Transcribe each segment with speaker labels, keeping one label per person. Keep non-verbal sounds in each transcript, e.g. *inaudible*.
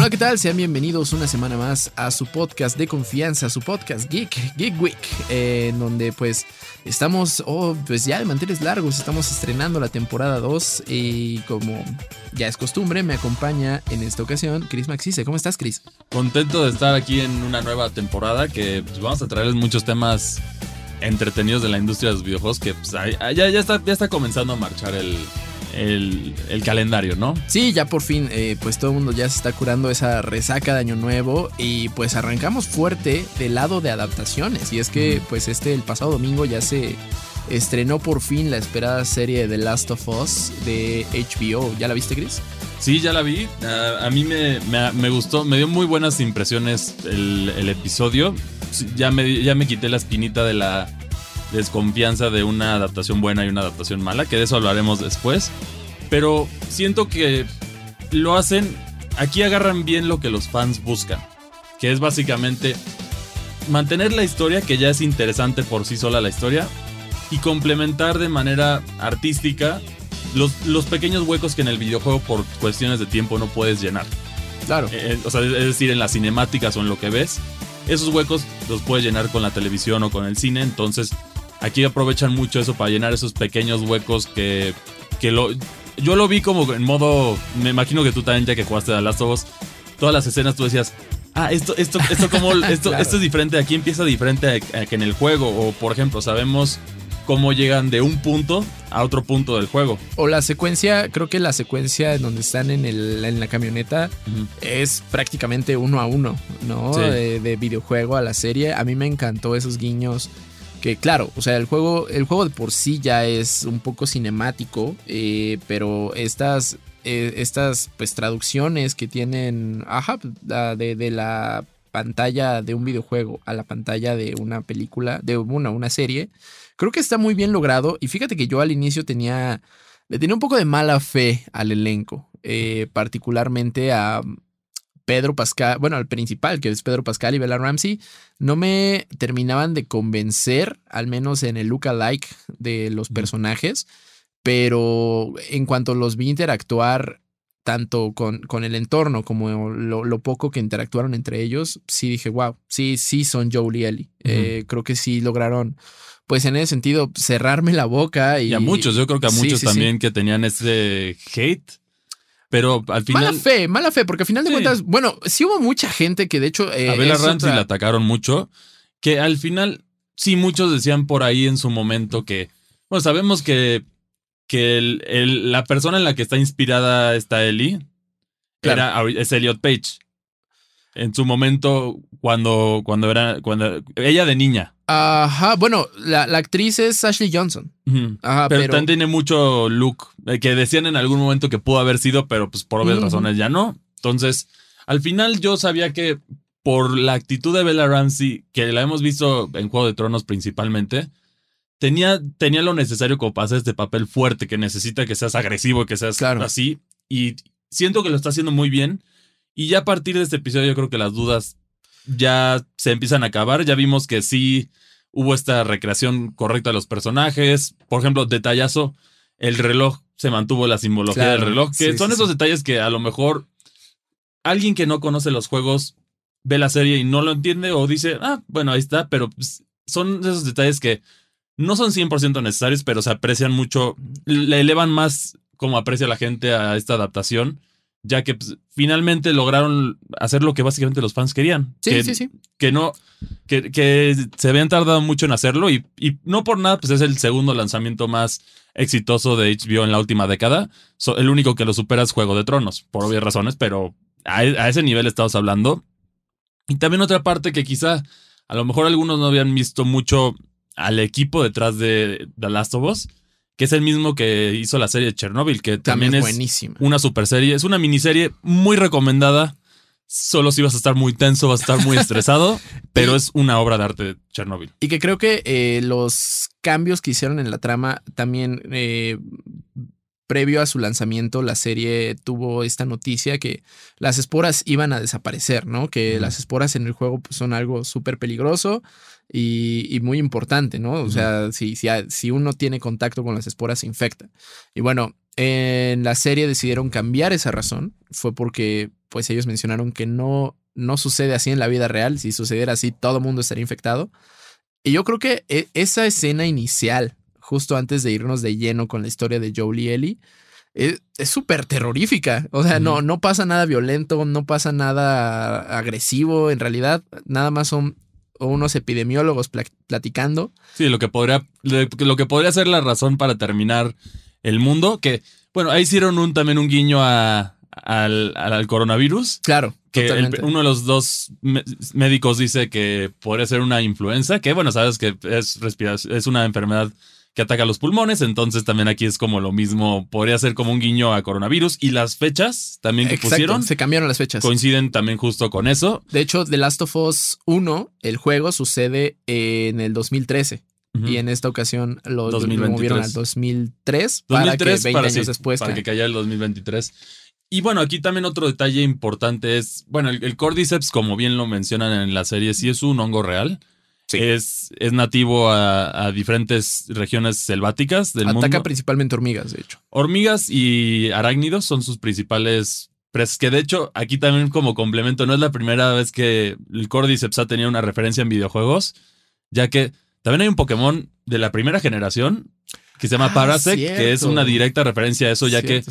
Speaker 1: Hola, ¿qué tal? Sean bienvenidos una semana más a su podcast de confianza, su podcast Geek, Geek Week, eh, en donde pues estamos, oh, pues ya de manteles largos, estamos estrenando la temporada 2 y como ya es costumbre, me acompaña en esta ocasión Chris Maxice. ¿Cómo estás, Chris?
Speaker 2: Contento de estar aquí en una nueva temporada que pues, vamos a traerles muchos temas entretenidos de la industria de los videojuegos que pues, ya, ya, está, ya está comenzando a marchar el, el, calendario, ¿no?
Speaker 1: Sí, ya por fin, eh, pues todo el mundo ya se está curando esa resaca de Año Nuevo y pues arrancamos fuerte del lado de adaptaciones. Y es que pues este, el pasado domingo ya se estrenó por fin la esperada serie The Last of Us de HBO. ¿Ya la viste, Chris?
Speaker 2: Sí, ya la vi. a mí me, gustó, me dio muy buenas impresiones el, el episodio. Ya me, ya me quité la espinita de la desconfianza de una adaptación buena y una adaptación mala, que de eso hablaremos después. Pero siento que lo hacen, aquí agarran bien lo que los fans buscan, que es básicamente mantener la historia, que ya es interesante por sí sola la historia, y complementar de manera artística los, los pequeños huecos que en el videojuego por cuestiones de tiempo no puedes llenar.
Speaker 1: Claro.
Speaker 2: Eh, o sea, es decir, en las cinemáticas o en lo que ves, esos huecos los puedes llenar con la televisión o con el cine, entonces Aquí aprovechan mucho eso para llenar esos pequeños huecos que, que lo, yo lo vi como en modo, me imagino que tú también ya que jugaste a Last of Us, todas las escenas tú decías, ah, esto, esto, esto como, *laughs* esto, esto es diferente, aquí empieza diferente que en el juego, o por ejemplo, sabemos cómo llegan de un punto a otro punto del juego.
Speaker 1: O la secuencia, creo que la secuencia en donde están en, el, en la camioneta es prácticamente uno a uno, ¿no? De, de, videojuego a la serie. A mí me encantó esos guiños que claro, o sea, el juego, el juego de por sí ya es un poco cinemático, eh, pero estas, eh, estas pues traducciones que tienen, ajá, de, de, la pantalla de un videojuego a la pantalla de una película, de una, una serie, creo que está muy bien logrado. Y fíjate que yo al inicio tenía, le tenía un poco de mala fe al elenco, eh, particularmente a Pedro Pascal, bueno, al principal, que es Pedro Pascal y Bella Ramsey, no me terminaban de convencer, al menos en el look alike de los personajes, pero en cuanto los vi interactuar tanto con, con el entorno como lo, poco que interactuaron entre ellos, sí dije, wow, sí, sí son Joel y Ellie. Eh, creo que sí lograron, pues en ese sentido, cerrarme la boca. Y,
Speaker 2: a muchos, yo creo que a muchos también que tenían ese hate pero al final.
Speaker 1: Mala fe, mala fe, porque al final de cuentas, bueno, sí hubo mucha gente que de hecho.
Speaker 2: Eh, a Bella Ramsey la atacaron mucho. Que al final, sí, muchos decían por ahí en su momento que. Bueno, sabemos que, que el, la persona en la que está inspirada esta Ellie era, es Elliot Page. En su momento, cuando, cuando era. Cuando, ella de niña.
Speaker 1: Ajá, bueno, la, actriz es Ashley Johnson.
Speaker 2: Ajá, pero, también tiene mucho look eh, que decían en algún momento que pudo haber sido, pero pues por obvias razones ya no. Entonces, al final yo sabía que por la actitud de Bella Ramsey, que la hemos visto en Juego de Tronos principalmente, tenía, tenía lo necesario como para hacer este papel fuerte, que necesita que seas agresivo, que seas así. Y siento que lo está haciendo muy bien. Y ya a partir de este episodio yo creo que las dudas ya se empiezan a acabar. Ya vimos que sí hubo esta recreación correcta de los personajes. Por ejemplo, detallazo, el reloj se mantuvo la simbología del reloj, que son esos detalles que a lo mejor alguien que no conoce los juegos ve la serie y no lo entiende o dice, ah, bueno, ahí está, pero pues, son esos detalles que no son 100% necesarios, pero se aprecian mucho, le elevan más como aprecia la gente a esta adaptación ya que pues, finalmente lograron hacer lo que básicamente los fans querían.
Speaker 1: Sí,
Speaker 2: que,
Speaker 1: sí, sí.
Speaker 2: Que no, que, que, se habían tardado mucho en hacerlo y, y, no por nada, pues es el segundo lanzamiento más exitoso de HBO en la última década. el único que lo supera es Juego de Tronos, por obvias razones, pero a, a ese nivel estamos hablando. Y también otra parte que quizá a lo mejor algunos no habían visto mucho al equipo detrás de The Last of Us que es el mismo que hizo la serie de Chernobyl, que también, es buenísima. una super serie. Es una miniserie muy recomendada. Solo si vas a estar muy tenso, vas a estar muy estresado, *laughs* pero es una obra de arte de Chernobyl.
Speaker 1: Y que creo que eh, los cambios que hicieron en la trama también eh, previo a su lanzamiento, la serie tuvo esta noticia que las esporas iban a desaparecer, ¿no? Que las esporas en el juego pues, son algo súper peligroso y, muy importante, ¿no? O sea, si, si, si uno tiene contacto con las esporas, se infecta. Y bueno, en la serie decidieron cambiar esa razón. Fue porque, pues, ellos mencionaron que no, no sucede así en la vida real. Si sucediera así, todo el mundo estaría infectado. Y yo creo que e, esa escena inicial justo antes de irnos de lleno con la historia de Joel y Ellie, es súper terrorífica. O sea, no, no pasa nada violento, no pasa nada agresivo. En realidad, nada más son unos epidemiólogos platicando.
Speaker 2: Sí, lo que podría, lo que podría ser la razón para terminar el mundo. Que, bueno, ahí hicieron un, también un guiño a, al, coronavirus.
Speaker 1: Claro.
Speaker 2: Que uno de los dos médicos dice que podría ser una influenza, que bueno, sabes que es, es una enfermedad que ataca los pulmones. Entonces también aquí es como lo mismo. Podría ser como un guiño a coronavirus. Y las fechas también que pusieron.
Speaker 1: Se cambiaron las fechas.
Speaker 2: Coinciden también justo con eso.
Speaker 1: De hecho, The Last of Us 1, el juego sucede en el 2013. Y en esta ocasión lo, movieron al 2003, para que 20 años después.
Speaker 2: Para que, cayera el 2023. Y bueno, aquí también otro detalle importante es, bueno, el, el, Cordyceps, como bien lo mencionan en la serie, sí es un hongo real. Es, es, nativo a, diferentes regiones selváticas del mundo.
Speaker 1: Ataca principalmente hormigas, de hecho.
Speaker 2: Hormigas y arácnidos son sus principales presas. Que de hecho, aquí también como complemento, no es la primera vez que el Cordyceps ha tenido una referencia en videojuegos, ya que también hay un Pokémon de la primera generación que se llama ah, que es una directa referencia a eso, ya que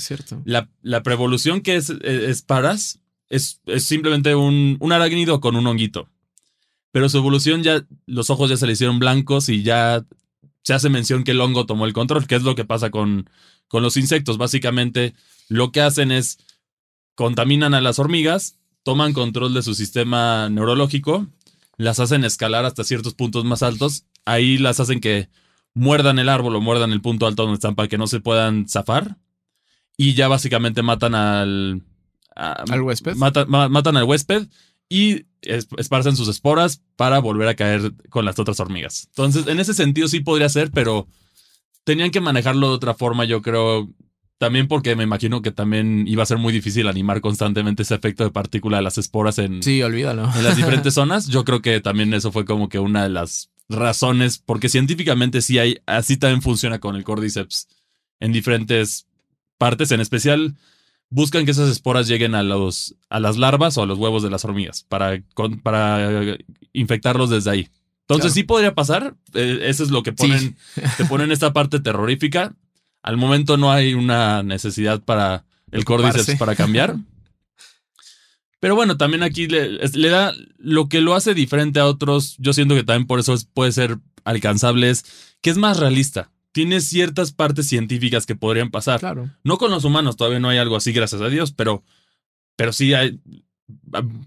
Speaker 2: La, la, preevolución que es, es, Paras es, es simplemente un, un arácnido con un honguito. Pero su evolución ya, los ojos ya se le hicieron blancos y ya se hace mención que el hongo tomó el control, que es lo que pasa con, con los insectos. Básicamente lo que hacen es contaminan a las hormigas, toman control de su sistema neurológico, las hacen escalar hasta ciertos puntos más altos, ahí las hacen que muerdan el árbol o muerdan el punto alto donde están para que no se puedan zafar y ya básicamente matan al...
Speaker 1: al huésped.
Speaker 2: matan al huésped y esparcen sus esporas para volver a caer con las otras hormigas. Entonces, en ese sentido sí podría ser, pero tenían que manejarlo de otra forma, yo creo. También porque me imagino que también iba a ser muy difícil animar constantemente ese efecto de partícula de las esporas en,
Speaker 1: sí, olvídalo.
Speaker 2: en las diferentes *laughs* zonas. Yo creo que también eso fue como que una de las razones, porque científicamente sí hay, así también funciona con el Cordyceps en diferentes partes, en especial buscan que esas esporas lleguen a, los, a las larvas o a los huevos de las hormigas para, para infectarlos desde ahí. Entonces sí podría pasar. Eh, eso es lo que ponen, te *laughs* ponen esta parte terrorífica. Al momento no hay una necesidad para el Cordyceps para cambiar. Pero bueno, también aquí le, le, da lo que lo hace diferente a otros. Yo siento que también por eso puede ser alcanzable, es que es más realista tiene ciertas partes científicas que podrían pasar.
Speaker 1: Claro.
Speaker 2: No con los humanos, todavía no hay algo así, gracias a Dios, pero, pero sí hay.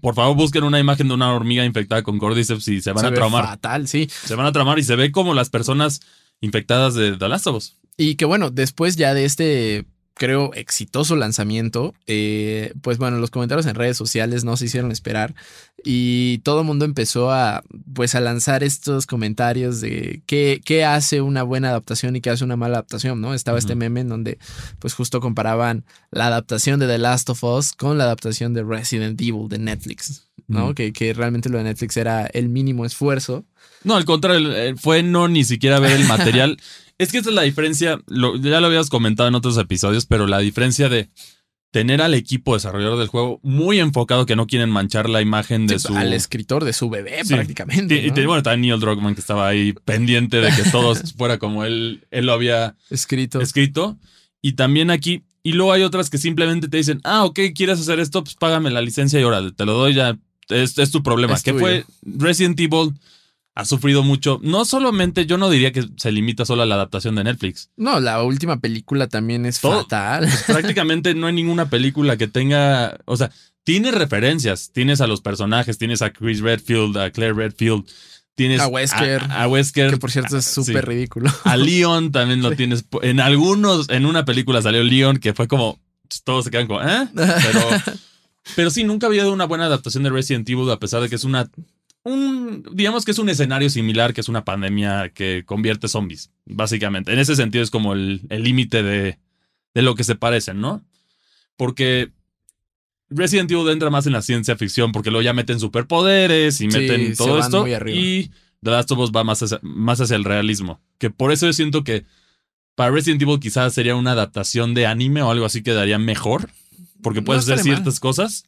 Speaker 2: Por favor, busquen una imagen de una hormiga infectada con cordyceps y se van a traumar.
Speaker 1: Fatal, sí.
Speaker 2: Se van a traumar y se ve como las personas infectadas de The Last of Us.
Speaker 1: Y que bueno, después ya de este creo, exitoso lanzamiento. Eh, pues bueno, los comentarios en redes sociales no se hicieron esperar y todo el mundo empezó a, pues a lanzar estos comentarios de qué, qué hace una buena adaptación y qué hace una mala adaptación, ¿no? Estaba este meme en donde pues justo comparaban la adaptación de The Last of Us con la adaptación de Resident Evil de Netflix, ¿no? que, que realmente lo de Netflix era el mínimo esfuerzo.
Speaker 2: No, al contrario, eh, fue no ni siquiera ver el *laughs* material. Es que esta es la diferencia, ya lo habías comentado en otros episodios, pero la diferencia de tener al equipo desarrollador del juego muy enfocado que no quieren manchar la imagen de su...
Speaker 1: Al escritor de su bebé prácticamente.
Speaker 2: Y, bueno, también Neil Druckmann que estaba ahí pendiente de que todo *laughs* fuera como él, él lo había
Speaker 1: escrito.
Speaker 2: escrito. Y también aquí, y luego hay otras que simplemente te dicen, ah, ok, quieres hacer esto, pues págame la licencia y ahora te lo doy ya, es, es tu problema. ¿Qué fue Resident Evil ha sufrido mucho. No solamente, yo no diría que se limita solo a la adaptación de Netflix.
Speaker 1: No, la última película también es fatal.
Speaker 2: Pues, prácticamente no hay ninguna película que tenga, o sea, tiene referencias. Tienes a los personajes, tienes a Chris Redfield, a Claire Redfield. Tienes
Speaker 1: a Wesker.
Speaker 2: A, Wesker.
Speaker 1: Que por cierto es súper ridículo.
Speaker 2: A Leon también lo tienes. En algunos, en una película salió Leon que fue como, todos se quedan como, ¿eh? Pero, *laughs* pero sí, nunca había una buena adaptación de Resident Evil a pesar de que es una un, digamos que es un escenario similar que es una pandemia que convierte zombies, básicamente. En ese sentido es como el límite de, de lo que se parecen, ¿no? Porque Resident Evil entra más en la ciencia ficción porque luego ya meten superpoderes y meten todo esto. Y The Last of Us va más hacia, más hacia el realismo. Que por eso yo siento que para Resident Evil quizás sería una adaptación de anime o algo así que daría mejor. Porque puedes hacer ciertas cosas.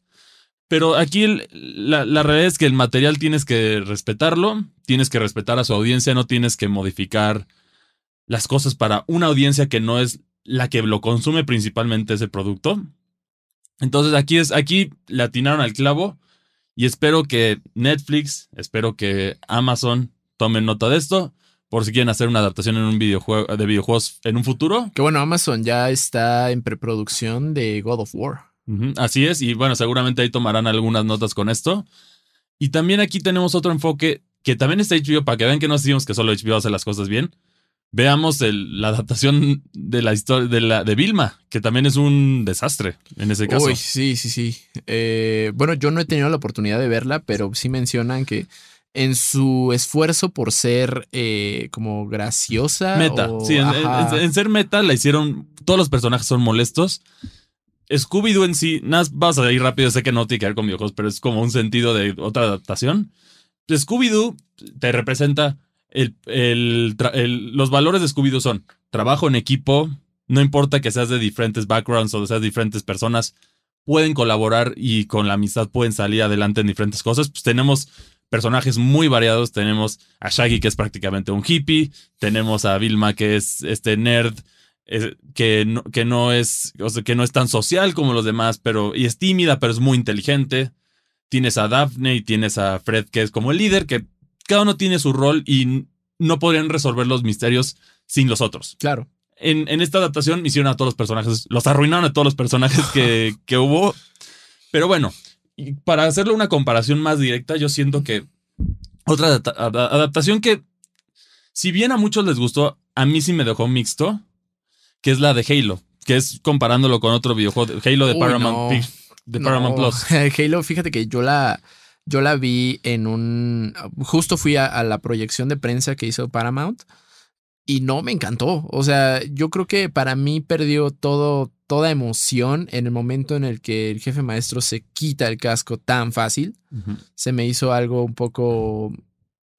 Speaker 2: Pero aquí la, realidad es que el material tienes que respetarlo, tienes que respetar a su audiencia, no tienes que modificar las cosas para una audiencia que no es la que lo consume principalmente ese producto. Entonces aquí es, aquí le atinaron al clavo y espero que Netflix, espero que Amazon tomen nota de esto por si quieren hacer una adaptación en un videojuego de videojuegos en un futuro.
Speaker 1: Que bueno, Amazon ya está en preproducción de God of War.
Speaker 2: Así es, y bueno, seguramente ahí tomarán algunas notas con esto. Y también aquí tenemos otro enfoque que también está HBO, para que vean que no decimos que solo HBO hace las cosas bien veamos la adaptación de la historia de la de Vilma, que también es un desastre en ese caso. Uy,
Speaker 1: sí, sí, sí. Eh, bueno, yo no he tenido la oportunidad de verla, pero sí mencionan que en su esfuerzo por ser eh, como graciosa.
Speaker 2: Meta. sí, en, ser meta la hicieron. Todos los personajes son molestos. Scooby-Doo en sí, nada, vas a ir rápido, sé que no tiene que ver con videojuegos, pero es como un sentido de otra adaptación. Scooby-Doo te representa los valores de Scooby-Doo son trabajo en equipo, no importa que seas de diferentes backgrounds o seas de diferentes personas, pueden colaborar y con la amistad pueden salir adelante en diferentes cosas. Pues tenemos personajes muy variados. Tenemos a Shaggy, que es prácticamente un hippie. Tenemos a Vilma, que es este nerd. Que, no, que, no es, que no es tan social como los demás, pero y es tímida, pero es muy inteligente. Tienes a Daphne y tienes a Fred, que es como el líder, que cada uno tiene su rol y no podrían resolver los misterios sin los otros.
Speaker 1: Claro.
Speaker 2: En, esta adaptación hicieron a todos los personajes, los arruinaron a todos los personajes *laughs* que, que hubo. Pero bueno, para hacerle una comparación más directa, yo siento que otra adaptación que, si bien a muchos les gustó, a mí sí me dejó mixto, que es la de Halo, que es comparándolo con otro videojuego, Halo de Paramount, de Paramount Plus. *laughs*
Speaker 1: Halo, fíjate que yo la, yo la vi en un. Justo fui a, la proyección de prensa que hizo Paramount y no me encantó. O sea, yo creo que para mí perdió todo, toda emoción en el momento en el que el jefe maestro se quita el casco tan fácil. Se me hizo algo un poco.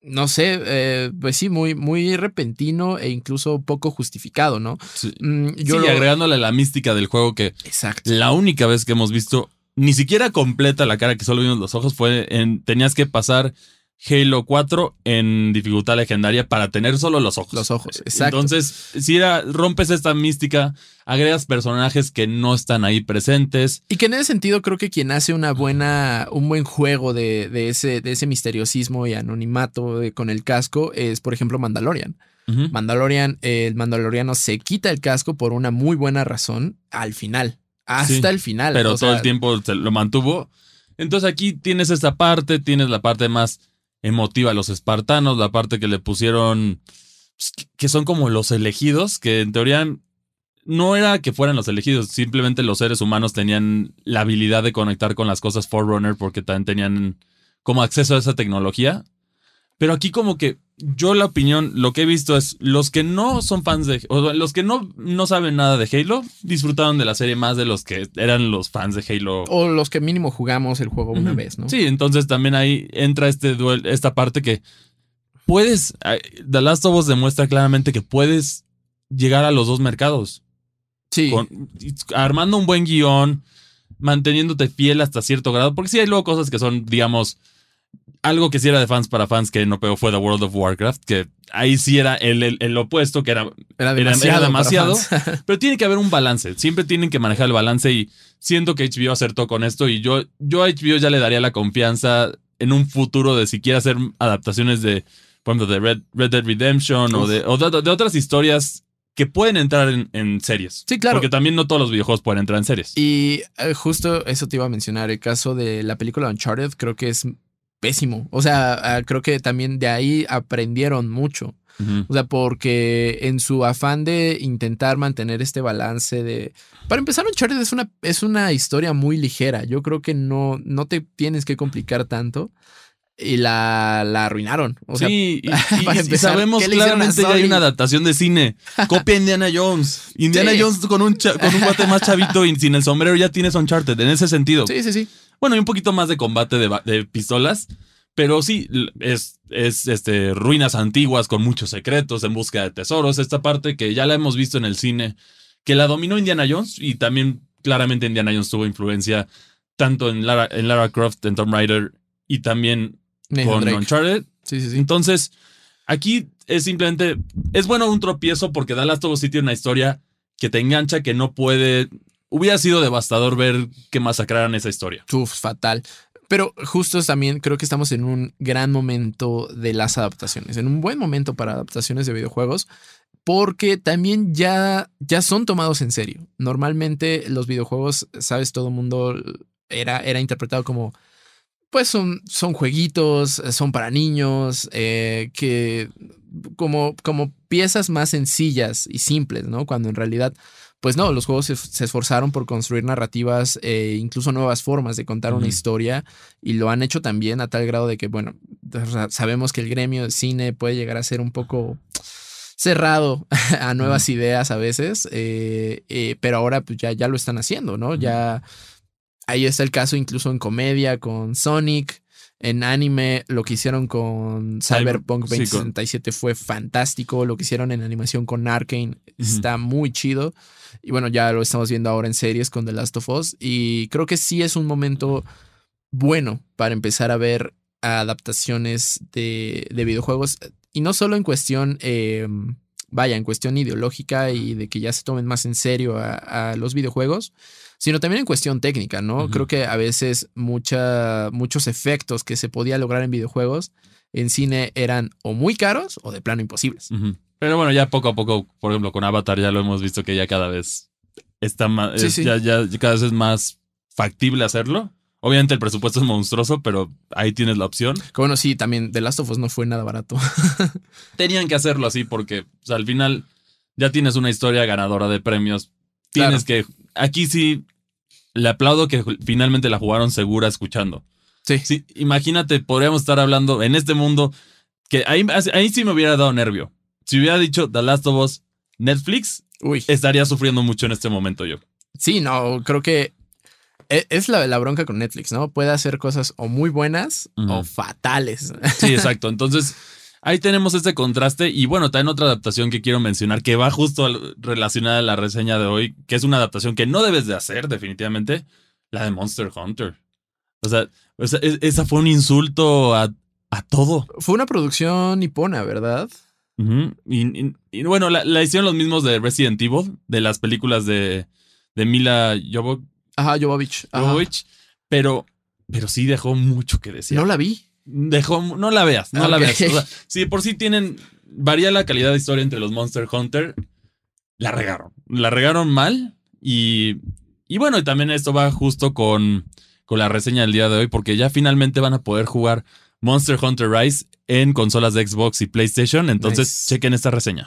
Speaker 1: No sé, eh, pues sí, muy, muy repentino e incluso poco justificado, ¿no?
Speaker 2: Sí, mm, yo agregándole la mística del juego que Exacto. la única vez que hemos visto ni siquiera completa la cara que solo vimos los ojos. Fue en. Tenías que pasar Halo 4 en dificultad legendaria para tener solo los ojos.
Speaker 1: Los ojos, exacto.
Speaker 2: Entonces, si era, rompes esta mística, agregas personajes que no están ahí presentes.
Speaker 1: Y que en ese sentido creo que quien hace una buena, un buen juego de, de ese, de ese misteriosismo y anonimato con el casco es, por ejemplo, Mandalorian. Mandalorian, el Mandaloriano se quita el casco por una muy buena razón al final hasta el final.
Speaker 2: Pero todo el tiempo se lo mantuvo. Entonces aquí tienes esta parte, tienes la parte más emotiva los espartanos, la parte que le pusieron, pues, que son como los elegidos, que en teoría no era que fueran los elegidos, simplemente los seres humanos tenían la habilidad de conectar con las cosas Forerunner porque también tenían como acceso a esa tecnología. Pero aquí como que yo la opinión, lo que he visto es los que no son fans de, o los que no, no saben nada de Halo, disfrutaron de la serie más de los que eran los fans de Halo.
Speaker 1: O los que mínimo jugamos el juego una vez, ¿no?
Speaker 2: Sí, entonces también ahí entra este duel, esta parte que puedes, The Last of Us demuestra claramente que puedes llegar a los dos mercados.
Speaker 1: Sí.
Speaker 2: armando un buen guion, manteniéndote fiel hasta cierto grado, porque sí hay luego cosas que son, digamos, algo que sí era de fans para fans que no pegó fue The World of Warcraft, que ahí sí era el, opuesto, que era,
Speaker 1: era demasiado. *laughs*
Speaker 2: pero tiene que haber un balance. Siempre tienen que manejar el balance y siento que HBO acertó con esto y yo, yo a HBO ya le daría la confianza en un futuro de si quiere hacer adaptaciones de, por ejemplo, de Red, Dead Redemption o, de, de, otras historias que pueden entrar en, series.
Speaker 1: Sí, claro.
Speaker 2: Porque también no todos los videojuegos pueden entrar en series.
Speaker 1: Y eh, justo eso te iba a mencionar. El caso de la película Uncharted creo que es pésimo. O sea, ah, creo que también de ahí aprendieron mucho. O sea, porque en su afán de intentar mantener este balance de... Para empezar, Uncharted es una, es una historia muy ligera. Yo creo que no, no te tienes que complicar tanto. Y la, la arruinaron. O sea,
Speaker 2: sí, y, *laughs*
Speaker 1: para
Speaker 2: y
Speaker 1: empezar,
Speaker 2: sabemos
Speaker 1: ¿qué le hicieron a
Speaker 2: claramente ya hay una adaptación de cine. *laughs* Copia Indiana Jones. Indiana
Speaker 1: Sí.
Speaker 2: Jones con un, con un guate más chavito y sin el sombrero ya tienes Uncharted, en ese sentido.
Speaker 1: Sí, sí, sí.
Speaker 2: Bueno, y un poquito más de combate de, de pistolas. Pero sí, es, es este, ruinas antiguas con muchos secretos en busca de tesoros. Esta parte que ya la hemos visto en el cine, que la dominó Indiana Jones y también claramente Indiana Jones tuvo influencia tanto en Lara, en Lara Croft, en Tomb Raider y también
Speaker 1: Nathan
Speaker 2: con
Speaker 1: Drake.
Speaker 2: Uncharted.
Speaker 1: Sí, sí, sí.
Speaker 2: Entonces, aquí es simplemente, es bueno un tropiezo porque The Last of Us sí tiene una historia que te engancha, que no puede... Hubiera sido devastador ver que masacraran esa historia.
Speaker 1: Uf, fatal. Pero justo también creo que estamos en un gran momento de las adaptaciones, en un buen momento para adaptaciones de videojuegos, porque también ya, ya son tomados en serio. Normalmente los videojuegos, sabes, todo el mundo era, era interpretado como, pues son, son jueguitos, son para niños, eh, que como, como piezas más sencillas y simples, ¿no? Cuando en realidad pues no, los juegos se, se esforzaron por construir narrativas, eh, incluso nuevas formas de contar una historia, y lo han hecho también a tal grado de que, bueno, sabemos que el gremio de cine puede llegar a ser un poco cerrado *laughs* a nuevas ideas a veces, eh, eh, pero ahora pues ya, ya lo están haciendo, ¿no? Ya ahí está el caso incluso en comedia con Sonic. En anime, lo que hicieron con Cyberpunk
Speaker 2: sí, con-
Speaker 1: 2077 fue fantástico. Lo que hicieron en animación con Arkane está muy chido. Y bueno, ya lo estamos viendo ahora en series con The Last of Us. Y creo que sí es un momento bueno para empezar a ver adaptaciones de, de videojuegos. Y no solo en cuestión, eh, vaya, en cuestión ideológica y de que ya se tomen más en serio a, a los videojuegos, sino también en cuestión técnica, ¿no? Creo que a veces mucha, muchos efectos que se podía lograr en videojuegos en cine eran o muy caros o de plano imposibles.
Speaker 2: Pero bueno, ya poco a poco, por ejemplo, con Avatar ya lo hemos visto que ya cada vez está más,
Speaker 1: Sí,
Speaker 2: es-
Speaker 1: sí.
Speaker 2: Ya, ya cada vez es más factible hacerlo. Obviamente el presupuesto es monstruoso, pero ahí tienes la opción.
Speaker 1: Que bueno, sí, también The Last of Us no fue nada barato. *laughs*
Speaker 2: Tenían que hacerlo así porque o sea, al final ya tienes una historia ganadora de premios. Tienes que... Aquí sí, le aplaudo que finalmente la jugaron segura escuchando.
Speaker 1: Sí.
Speaker 2: Sí, imagínate, podríamos estar hablando en este mundo que ahí, ahí sí me hubiera dado nervio. Si hubiera dicho The Last of Us Netflix,
Speaker 1: Uy.
Speaker 2: estaría sufriendo mucho en este momento yo.
Speaker 1: Sí, no, creo que e- es la, la bronca con Netflix, ¿no? Puede hacer cosas o muy buenas o fatales.
Speaker 2: Sí, exacto. Entonces, ahí tenemos este contraste. Y bueno, también otra adaptación que quiero mencionar, que va justo relacionada a la reseña de hoy, que es una adaptación que no debes de hacer, definitivamente, la de Monster Hunter. O sea, o sea, es- esa fue un insulto a, a todo.
Speaker 1: Fue una producción nipona, ¿verdad?
Speaker 2: Y, y- y bueno, la, la hicieron los mismos de Resident Evil, de las películas de, de Mila Jovo-
Speaker 1: Ajá, Jovovich. Ajá.
Speaker 2: Jovovich, pero, pero sí dejó mucho que decir.
Speaker 1: No la vi.
Speaker 2: Dejó, no la veas, no la veas. O sea, *laughs* si por sí tienen, varía la calidad de historia entre los Monster Hunter, la regaron. La regaron mal y, y bueno, y también esto va justo con, con la reseña del día de hoy, porque ya finalmente van a poder jugar Monster Hunter Rise en consolas de Xbox y PlayStation. Entonces,
Speaker 1: Nice.
Speaker 2: chequen esta reseña.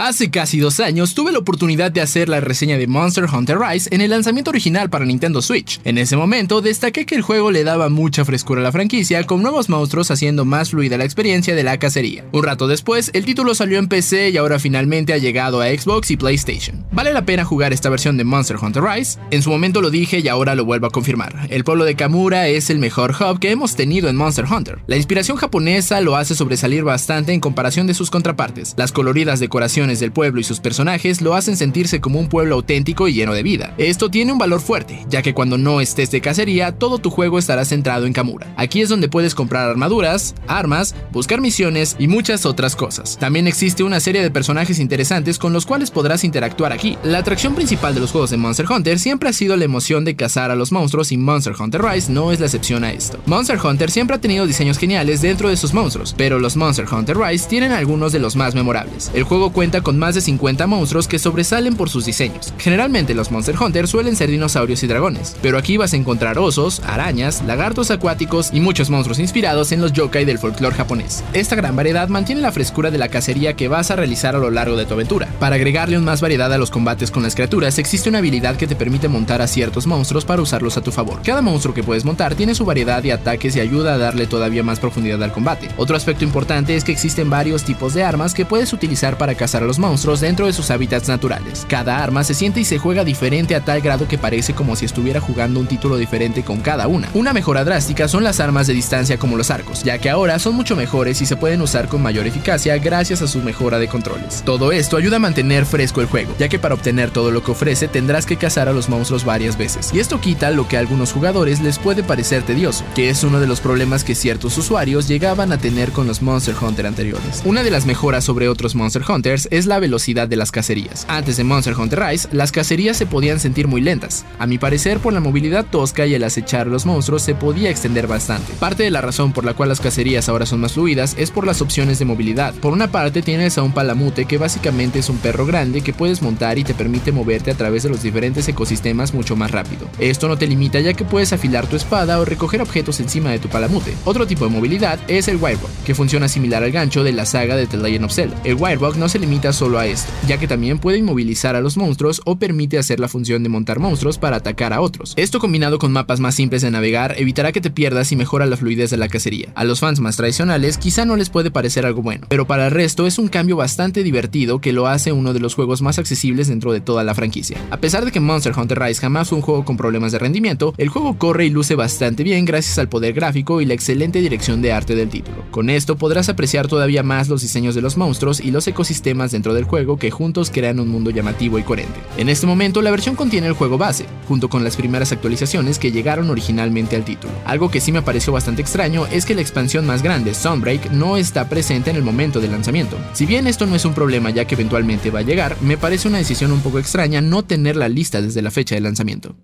Speaker 3: Hace casi dos años tuve la oportunidad de hacer la reseña de Monster Hunter Rise en el lanzamiento original para Nintendo Switch. En ese momento destaqué que el juego le daba mucha frescura a la franquicia, con nuevos monstruos haciendo más fluida la experiencia de la cacería. Un rato después, el título salió en PC y ahora finalmente ha llegado a Xbox y PlayStation. ¿Vale la pena jugar esta versión de Monster Hunter Rise? En su momento lo dije y ahora lo vuelvo a confirmar. El pueblo de Kamura es el mejor hub que hemos tenido en Monster Hunter. La inspiración japonesa lo hace sobresalir bastante en comparación de sus contrapartes. Las coloridas decoraciones del pueblo y sus personajes lo hacen sentirse como un pueblo auténtico y lleno de vida. Esto tiene un valor fuerte, ya que cuando no estés de cacería, todo tu juego estará centrado en Kamura. Aquí es donde puedes comprar armaduras, armas, buscar misiones y muchas otras cosas. También existe una serie de personajes interesantes con los cuales podrás interactuar aquí. La atracción principal de los juegos de Monster Hunter siempre ha sido la emoción de cazar a los monstruos y Monster Hunter Rise no es la excepción a esto. Monster Hunter siempre ha tenido diseños geniales dentro de sus monstruos, pero los Monster Hunter Rise tienen algunos de los más memorables. El juego cuenta
Speaker 1: con más de 50 monstruos que sobresalen por sus diseños. Generalmente los Monster Hunter suelen ser dinosaurios y dragones, pero aquí vas a encontrar osos, arañas, lagartos acuáticos y muchos monstruos inspirados en los yokai del folclore japonés. Esta gran variedad mantiene la frescura de la cacería que vas a realizar a lo largo de tu aventura. Para agregarle aún más variedad a los combates con las criaturas, existe una habilidad que te permite montar a ciertos monstruos para usarlos a tu favor. Cada monstruo que puedes montar tiene su variedad de ataques y ayuda a darle todavía más profundidad al combate. Otro aspecto importante es que existen varios tipos de armas que puedes utilizar para cazar a los monstruos dentro de sus hábitats naturales. Cada arma se siente y se juega diferente a tal grado que parece como si estuviera jugando un título diferente con cada una. Una mejora drástica son las armas de distancia como los arcos, ya que ahora son mucho mejores y se pueden usar con mayor eficacia gracias a su mejora de controles. Todo esto ayuda a mantener fresco el juego, ya que para obtener todo lo que ofrece tendrás que cazar a los monstruos varias veces. Y esto quita lo que a algunos jugadores les puede parecer tedioso, que es uno de los problemas que ciertos usuarios llegaban a tener con los Monster Hunter anteriores. Una de las mejoras sobre otros Monster Hunters es la velocidad de las cacerías. Antes de Monster Hunter Rise, las cacerías se podían sentir muy lentas. A mi parecer, por la movilidad tosca y el acechar a los monstruos se podía extender bastante. Parte de la razón por la cual las cacerías ahora son más fluidas es por las opciones de movilidad. Por una parte tienes a un palamute que básicamente es un perro grande que puedes montar y te permite moverte a través de los diferentes ecosistemas mucho más rápido. Esto no te limita ya que puedes afilar tu espada o recoger objetos encima de tu palamute. Otro tipo de movilidad es el Wirebug, que funciona similar al gancho de la saga de The Legend of Zelda. El Wirebug no se limita solo a esto, ya que también puede inmovilizar a los monstruos o permite hacer la función de montar monstruos para atacar a otros. Esto combinado con mapas más simples de navegar evitará que te pierdas y mejora la fluidez de la cacería. A los fans más tradicionales quizá no les puede parecer algo bueno, pero para el resto es un cambio bastante divertido que lo hace uno de los juegos más accesibles dentro de toda la franquicia. A pesar de que Monster Hunter Rise jamás fue un juego con problemas de rendimiento, el juego corre y luce bastante bien gracias al poder gráfico y la excelente dirección de arte del título. Con esto podrás apreciar todavía más los diseños de los monstruos y los ecosistemas dentro del juego que juntos crean un mundo llamativo y coherente. En este momento la versión contiene el juego base, junto con las primeras actualizaciones que llegaron originalmente al título. Algo que sí me pareció bastante extraño es que la expansión más grande, Sunbreak, no está presente en el momento del lanzamiento. Si bien esto no es un problema ya que eventualmente va a llegar, me parece una decisión un poco extraña no tener la lista desde la fecha de lanzamiento.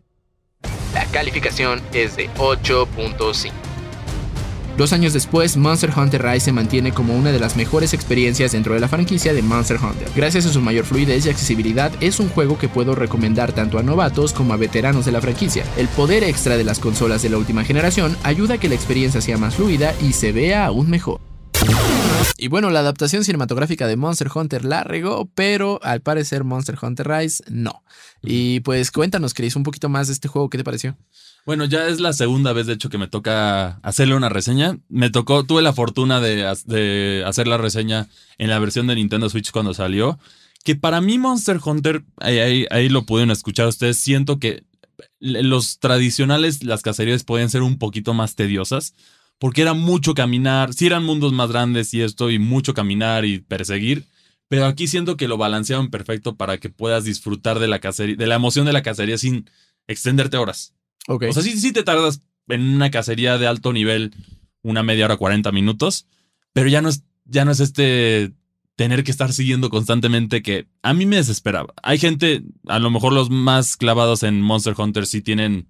Speaker 1: La calificación es de 8.5. Dos años después, Monster Hunter Rise se mantiene como una de las mejores experiencias dentro de la franquicia de Monster Hunter. Gracias a su mayor fluidez y accesibilidad, es un juego que puedo recomendar tanto a novatos como a veteranos de la franquicia. El poder extra de las consolas de la última generación ayuda a que la experiencia sea más fluida y se vea aún mejor. Y bueno, la adaptación cinematográfica de Monster Hunter la regó, pero al parecer Monster Hunter Rise no. Y pues cuéntanos, Chris, un poquito más de este juego, ¿qué te pareció?
Speaker 2: Bueno, ya es la segunda vez, de hecho, que me toca hacerle una reseña. Me tocó, tuve la fortuna de, hacer la reseña en la versión de Nintendo Switch cuando salió. Que para mí Monster Hunter, ahí, lo pudieron escuchar ustedes, siento que los tradicionales, las cacerías pueden ser un poquito más tediosas. Porque era mucho caminar, sí eran mundos más grandes y esto, y mucho caminar y perseguir. Pero aquí siento que lo balancearon perfecto para que puedas disfrutar de la cacería, de la emoción de la cacería sin extenderte horas. O sea, sí, te tardas en una cacería de alto nivel una media hora, 40 minutos, pero ya no es, ya no es este tener que estar siguiendo constantemente que a mí me desesperaba. Hay gente, a lo mejor los más clavados en Monster Hunter sí tienen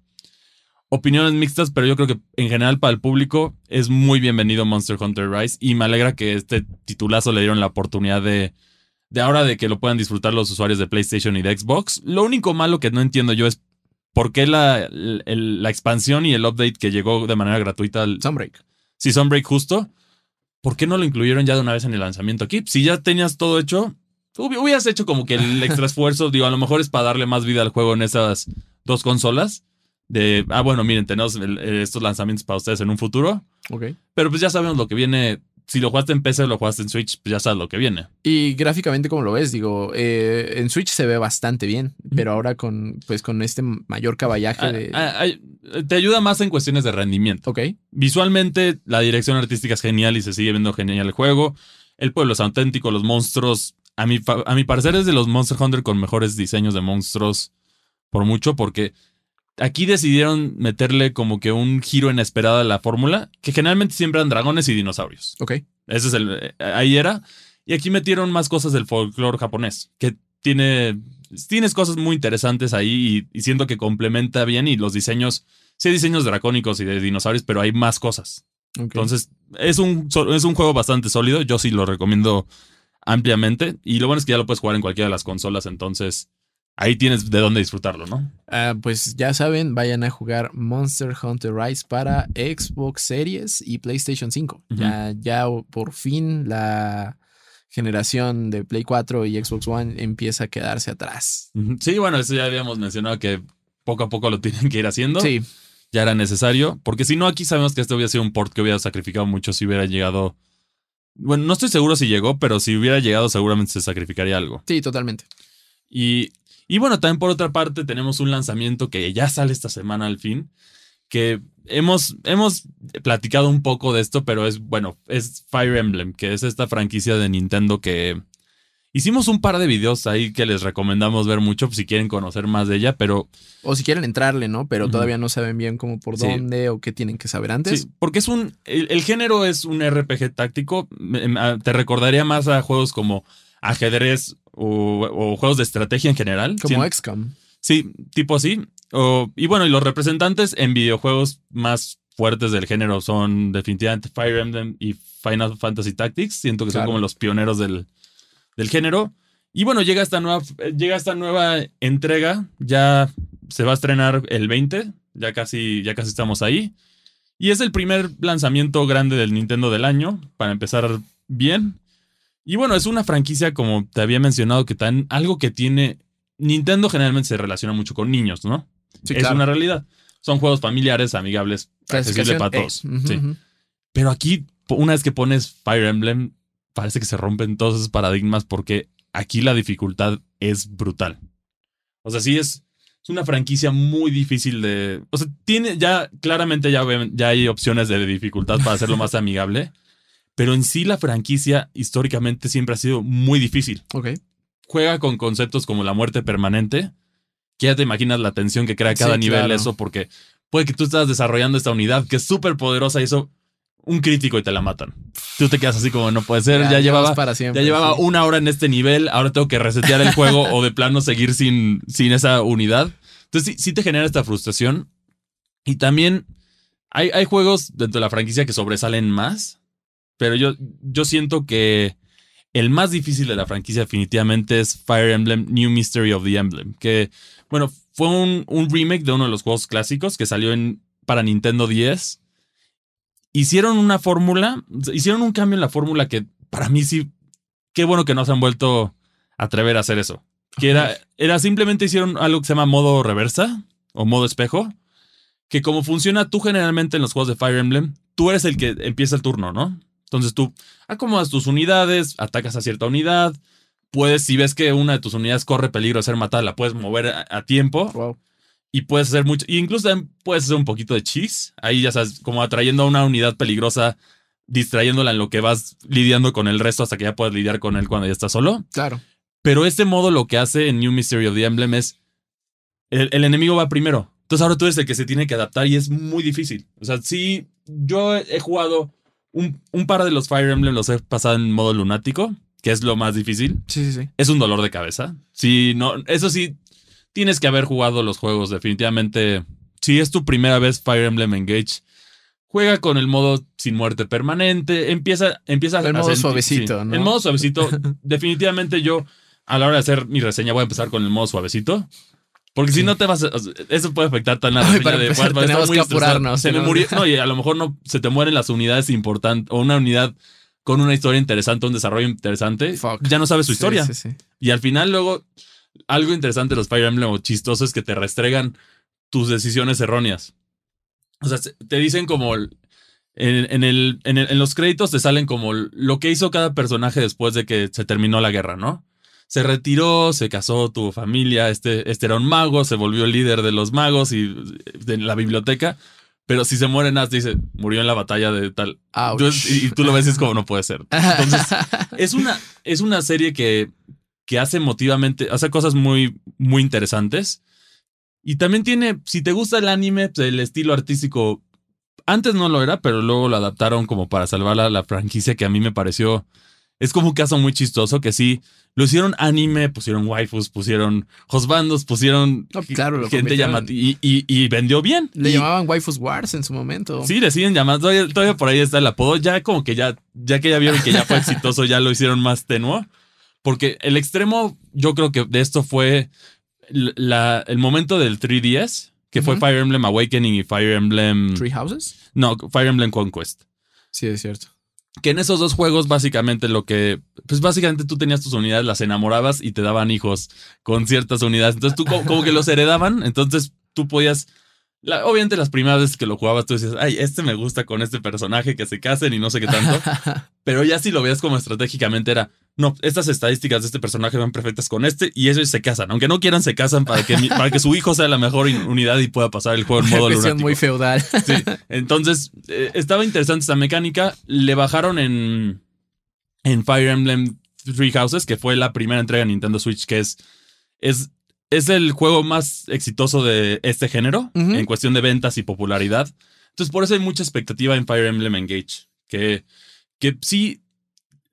Speaker 2: opiniones mixtas, pero yo creo que en general para el público es muy bienvenido Monster Hunter Rise y me alegra que este titulazo le dieron la oportunidad de, de ahora de que lo puedan disfrutar los usuarios de PlayStation y de Xbox. Lo único malo que no entiendo yo es ¿por qué la, la, expansión y el update que llegó de manera gratuita al
Speaker 4: Sunbreak?
Speaker 2: Sí, Sunbreak justo. ¿Por qué no lo incluyeron ya de una vez en el lanzamiento aquí? Si ya tenías todo hecho, hubieras hecho como que el *laughs* extra esfuerzo, digo, a lo mejor es para darle más vida al juego en esas dos consolas. De, ah, bueno, miren, tenemos estos lanzamientos para ustedes en un futuro.
Speaker 4: Ok.
Speaker 2: Pero pues ya sabemos lo que viene si lo jugaste en PC o lo jugaste en Switch, pues ya sabes lo que viene.
Speaker 4: Y gráficamente, como lo ves, digo, eh, en Switch se ve bastante bien, pero ahora con, pues, con este mayor caballaje
Speaker 2: ah,
Speaker 4: de...
Speaker 2: Ah, te ayuda más en cuestiones de rendimiento.
Speaker 4: Ok.
Speaker 2: Visualmente, la dirección artística es genial y se sigue viendo genial el juego. El pueblo es auténtico, los monstruos. A mi, a mi parecer es de los Monster Hunter con mejores diseños de monstruos por mucho, porque aquí decidieron meterle como que un giro inesperado a la fórmula, que generalmente siempre eran dragones y dinosaurios.
Speaker 4: Ok.
Speaker 2: Ese es el. Eh, ahí era. Y aquí metieron más cosas del folclore japonés, que tiene. Tienes cosas muy interesantes ahí y, siento que complementa bien y los diseños. Sí, hay diseños dracónicos y de dinosaurios, pero hay más cosas. Entonces, es un, es un juego bastante sólido. Yo sí lo recomiendo ampliamente. Y lo bueno es que ya lo puedes jugar en cualquiera de las consolas, entonces ahí tienes de dónde disfrutarlo, ¿no?
Speaker 1: Ah, pues ya saben, vayan a jugar Monster Hunter Rise para Xbox Series y PlayStation 5. Ya, ya por fin la generación de Play 4 y Xbox One empieza a quedarse atrás.
Speaker 2: Sí, bueno, eso ya habíamos mencionado que poco a poco lo *laughs* tienen que ir haciendo.
Speaker 1: Sí.
Speaker 2: Ya era necesario, porque si no, aquí sabemos que este hubiera sido un port que hubiera sacrificado mucho si hubiera llegado. Bueno, no estoy seguro si llegó, pero si hubiera llegado, seguramente se sacrificaría algo.
Speaker 1: Sí, totalmente.
Speaker 2: Y, y bueno, también por otra parte, tenemos un lanzamiento que ya sale esta semana al fin, que hemos, hemos platicado un poco de esto, pero es, bueno, es Fire Emblem, que es esta franquicia de Nintendo que hicimos un par de videos ahí que les recomendamos ver mucho si quieren conocer más de ella, pero...
Speaker 1: O si quieren entrarle, ¿no? Pero todavía no saben bien cómo por dónde o qué tienen que saber antes. Sí,
Speaker 2: porque es un... El, género es un RPG táctico. Te recordaría más a juegos como ajedrez o, juegos de estrategia en general.
Speaker 1: Como XCOM.
Speaker 2: Sí, tipo así y bueno, y los representantes en videojuegos más fuertes del género son definitivamente Fire Emblem y Final Fantasy Tactics. Siento que son como los pioneros del, del, género. Y bueno, llega esta, nueva, llega esta nueva entrega. Ya se va a estrenar el 20. Ya casi, ya casi estamos ahí. Y es el primer lanzamiento grande del Nintendo del año. Para empezar bien. Y bueno, es una franquicia, como te había mencionado, que tan, algo que tiene. Nintendo generalmente se relaciona mucho con niños, ¿no? es una realidad. Son juegos familiares, amigables, accesibles para todos. Pero aquí, una vez que pones Fire Emblem, parece que se rompen todos esos paradigmas porque aquí la dificultad es brutal. O sea, sí es, es una franquicia muy difícil de. O sea, tiene ya, claramente ya, ya hay opciones de dificultad para hacerlo más *laughs* amigable. Pero en sí la franquicia históricamente siempre ha sido muy difícil.
Speaker 1: Ok.
Speaker 2: Juega con conceptos como la muerte permanente, que ya te imaginas la tensión que crea cada nivel eso, porque puede que tú estás desarrollando esta unidad que es súper poderosa y eso, un crítico y te la matan. Tú te quedas así como no puede ser, ya, llevaba, para siempre, ya llevaba una hora en este nivel, ahora tengo que resetear el juego o de plano seguir sin, sin esa unidad. Entonces sí, te genera esta frustración. Y también hay, hay juegos dentro de la franquicia que sobresalen más, pero yo, yo siento que el más difícil de la franquicia definitivamente es Fire Emblem New Mystery of the Emblem, que bueno, fue un, remake de uno de los juegos clásicos que salió en, para Nintendo 10. Hicieron una fórmula, hicieron un cambio en la fórmula que para mí sí, qué bueno que no se han vuelto a atrever a hacer eso. Que era, era simplemente hicieron algo que se llama modo reversa o modo espejo. Que como funciona tú generalmente en los juegos de Fire Emblem, tú eres el que empieza el turno, ¿no? Entonces tú acomodas tus unidades, atacas a cierta unidad, puedes, si ves que una de tus unidades corre peligro de ser matada, la puedes mover a, tiempo. Y puedes hacer mucho, y incluso también puedes hacer un poquito de cheese. Ahí ya sabes, como atrayendo a una unidad peligrosa, distrayéndola en lo que vas lidiando con el resto hasta que ya puedes lidiar con él cuando ya estás solo.
Speaker 1: Claro.
Speaker 2: Pero este modo lo que hace en New Mystery of the Emblem es el, el, enemigo va primero. Entonces ahora tú eres el que se tiene que adaptar y es muy difícil. O sea, sí, yo he jugado un, par de los Fire Emblem los he pasado en modo lunático, que es lo más difícil.
Speaker 1: Sí, sí, sí.
Speaker 2: Es un dolor de cabeza. Sí, no, eso sí, tienes que haber jugado los juegos, definitivamente. Si es tu primera vez Fire Emblem Engage, juega con el modo sin muerte permanente, empieza, empieza
Speaker 1: el modo suavecito, ¿no?
Speaker 2: El modo suavecito, *laughs* definitivamente yo a la hora de hacer mi reseña voy a empezar con el modo suavecito. Porque si no te vas a, Eso puede afectar tan la
Speaker 1: reseña de tenemos que apurarnos.
Speaker 2: Se me murió. No, y a lo mejor no se te mueren las unidades importantes. O una unidad con una historia interesante, un desarrollo interesante. Ya no sabes su historia. y al final, luego, algo interesante de los Fire Emblem o chistoso es que te restregan tus decisiones erróneas. O sea, te dicen como. En, en, el, en, en los créditos te salen como lo que hizo cada personaje después de que se terminó la guerra, ¿no? Se retiró, se casó, tuvo familia, este, este era un mago, se volvió el líder de los magos y de la biblioteca. Pero si se muere Nas, dice, murió en la batalla de tal. y, tú lo ves y es como no puede ser. Entonces, *laughs* es una, es una serie que, que hace emotivamente, hace cosas muy, muy interesantes. Y también tiene, si te gusta el anime, pues, el estilo artístico, antes no lo era, pero luego lo adaptaron como para salvar la franquicia que a mí me pareció es como un caso muy chistoso que sí lo hicieron anime, pusieron waifus, pusieron hosbandos, pusieron
Speaker 1: claro,
Speaker 2: gente llamativa y, y, vendió bien.
Speaker 1: Le llamaban waifus wars en su momento.
Speaker 2: Sí, le siguen llamando. Todavía, por ahí está el apodo. Ya como que ya, ya que ya vieron que ya fue exitoso, ya lo hicieron más tenuo. Porque el extremo, yo creo que de esto fue la, el momento del 3DS, que fue Fire Emblem Awakening y Fire Emblem.
Speaker 1: ¿Three Houses?
Speaker 2: No, Fire Emblem Conquest.
Speaker 1: Sí, es cierto
Speaker 2: que en esos dos juegos básicamente lo que, pues básicamente tú tenías tus unidades, las enamorabas y te daban hijos con ciertas unidades. Entonces tú como, que los heredaban, entonces tú podías, obviamente las primeras veces que lo jugabas tú decías, ay, este me gusta con este personaje, que se casen y no sé qué tanto. *laughs* Pero ya si lo veías como estratégicamente era, no, estas estadísticas de este personaje van perfectas con este y ellos se casan. Aunque no quieran, se casan para que, para que su hijo sea la mejor unidad y pueda pasar el juego en *laughs* modo lunático.
Speaker 1: muy feudal.
Speaker 2: Sí. Entonces, eh, estaba interesante esta mecánica. Le bajaron en, en Fire Emblem Three Houses, que fue la primera entrega de Nintendo Switch, que es, es, es el juego más exitoso de este género en cuestión de ventas y popularidad. Entonces, por eso hay mucha expectativa en Fire Emblem Engage. Que, que sí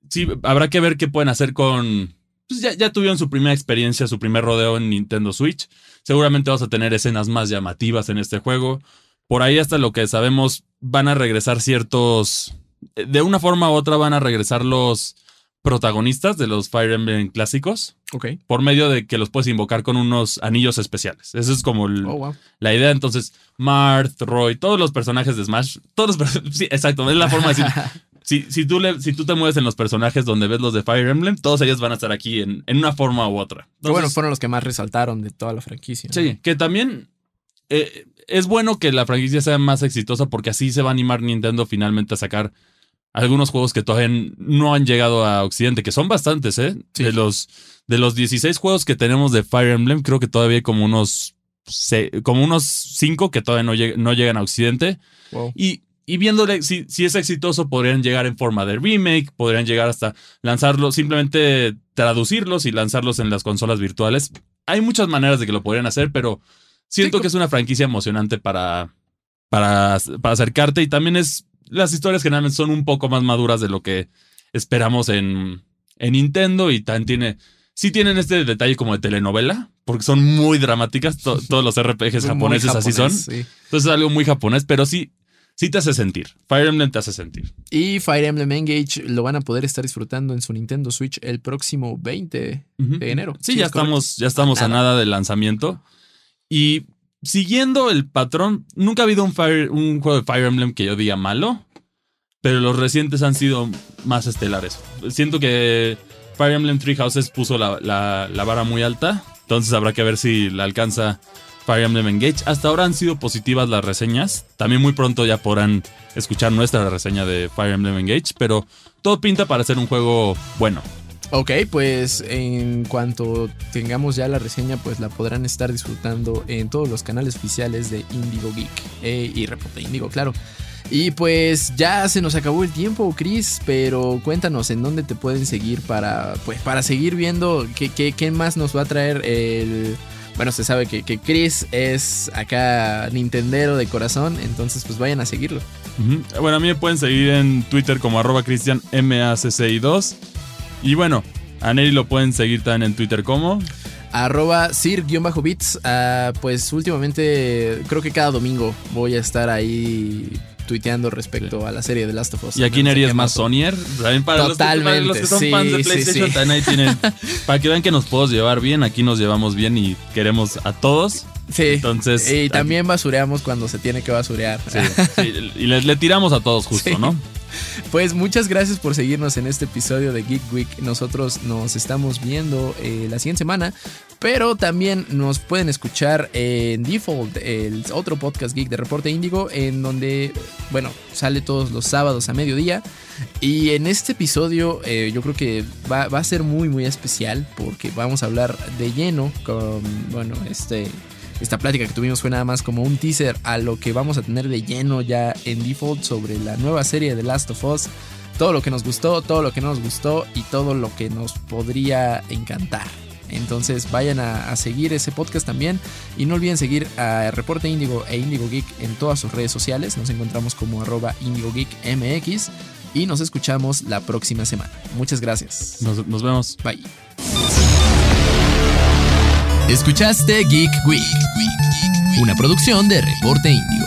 Speaker 2: sí, habrá que ver qué pueden hacer con. Pues ya, ya tuvieron su primera experiencia, su primer rodeo en Nintendo Switch. Seguramente vamos a tener escenas más llamativas en este juego. Por ahí, hasta lo que sabemos, van a regresar ciertos. De una forma u otra, van a regresar los protagonistas de los Fire Emblem clásicos.
Speaker 1: Ok.
Speaker 2: Por medio de que los puedes invocar con unos anillos especiales. Esa es como oh, la idea. Entonces, Marth, Roy, todos los personajes de Smash. Todos los *laughs* Sí, exacto. Es la forma de decir. *laughs* si, si, tú le, si tú te mueves en los personajes donde ves los de Fire Emblem, todos ellos van a estar aquí en, en una forma u otra.
Speaker 1: bueno, fueron los que más resaltaron de toda la franquicia.
Speaker 2: Sí, que también eh, es bueno que la franquicia sea más exitosa porque así se va a animar Nintendo finalmente a sacar algunos juegos que todavía no han llegado a Occidente, que son bastantes, ¿eh? De, los, de los 16 juegos que tenemos de Fire Emblem, creo que todavía hay como unos, como unos 5 que todavía no, no llegan a Occidente. Y y viéndole, si, si es exitoso, podrían llegar en forma de remake, podrían llegar hasta lanzarlos, simplemente traducirlos y lanzarlos en las consolas virtuales. Hay muchas maneras de que lo podrían hacer, pero siento que es una franquicia emocionante para, para, para acercarte y también es, las historias generalmente son un poco más maduras de lo que esperamos en, en Nintendo y también tiene, sí tienen este detalle como de telenovela, porque son muy dramáticas, *laughs* todos los RPGs japoneses así son. Entonces es algo muy japonés, pero sí, sí te hace sentir. Fire Emblem te hace sentir.
Speaker 1: Y Fire Emblem Engage lo van a poder estar disfrutando en su Nintendo Switch el próximo 20 de enero.
Speaker 2: Sí, ya, estamos, ya estamos a nada del lanzamiento. Y siguiendo el patrón, nunca ha habido un, Fire, un juego de Fire Emblem que yo diga malo, pero los recientes han sido más estelares. Siento que Fire Emblem Three Houses puso la, la vara muy alta, entonces habrá que ver si la alcanza Fire Emblem Engage. Hasta ahora han sido positivas las reseñas. También muy pronto ya podrán escuchar nuestra reseña de Fire Emblem Engage, pero todo pinta para ser un juego bueno.
Speaker 1: Ok, pues en cuanto tengamos ya la reseña, pues la podrán estar disfrutando en todos los canales oficiales de Indigo Geek eh, y Reporte Indigo, claro. Y pues ya se nos acabó el tiempo, Chris, pero cuéntanos en dónde te pueden seguir para, pues, para seguir viendo qué, qué, qué más nos va a traer el bueno, se sabe que, Chris es acá Nintendero de corazón, entonces pues vayan a seguirlo.
Speaker 2: Bueno, a mí me pueden seguir en Twitter como arroba cristianmacci2. Y bueno, a Neri lo pueden seguir también en Twitter como
Speaker 1: arroba sir-bits. Ah, pues últimamente creo que cada domingo voy a estar ahí tuiteando respecto a la serie de Last of Us.
Speaker 2: Y aquí Neri es más Sonier.
Speaker 1: También para Totalmente.
Speaker 2: Los que, son fans de PlayStation, también ahí tienen. *laughs* para que vean que nos podemos llevar bien, aquí nos llevamos bien y queremos a todos.
Speaker 1: Sí. Entonces. Y también basureamos cuando se tiene que basurear.
Speaker 2: Sí. y le, tiramos a todos justo, *laughs* ¿no?
Speaker 1: Pues muchas gracias por seguirnos en este episodio de Geek Week. Nosotros nos estamos viendo eh, la siguiente semana, pero también nos pueden escuchar en Default, el otro podcast geek de Reporte Índigo, en donde, bueno, sale todos los sábados a mediodía. Y en este episodio eh, yo creo que va, va, a ser muy, muy especial porque vamos a hablar de lleno con, bueno, este esta plática que tuvimos fue nada más como un teaser a lo que vamos a tener de lleno ya en default sobre la nueva serie de Last of Us. Todo lo que nos gustó, todo lo que no nos gustó y todo lo que nos podría encantar. Entonces vayan a, seguir ese podcast también y no olviden seguir a Reporte Índigo e Índigo Geek en todas sus redes sociales. Nos encontramos como arroba Índigo Geek MX. y nos escuchamos la próxima semana. Muchas gracias.
Speaker 2: Nos, nos vemos.
Speaker 1: Bye.
Speaker 3: Escuchaste Geek Week, una producción de Reporte Índigo.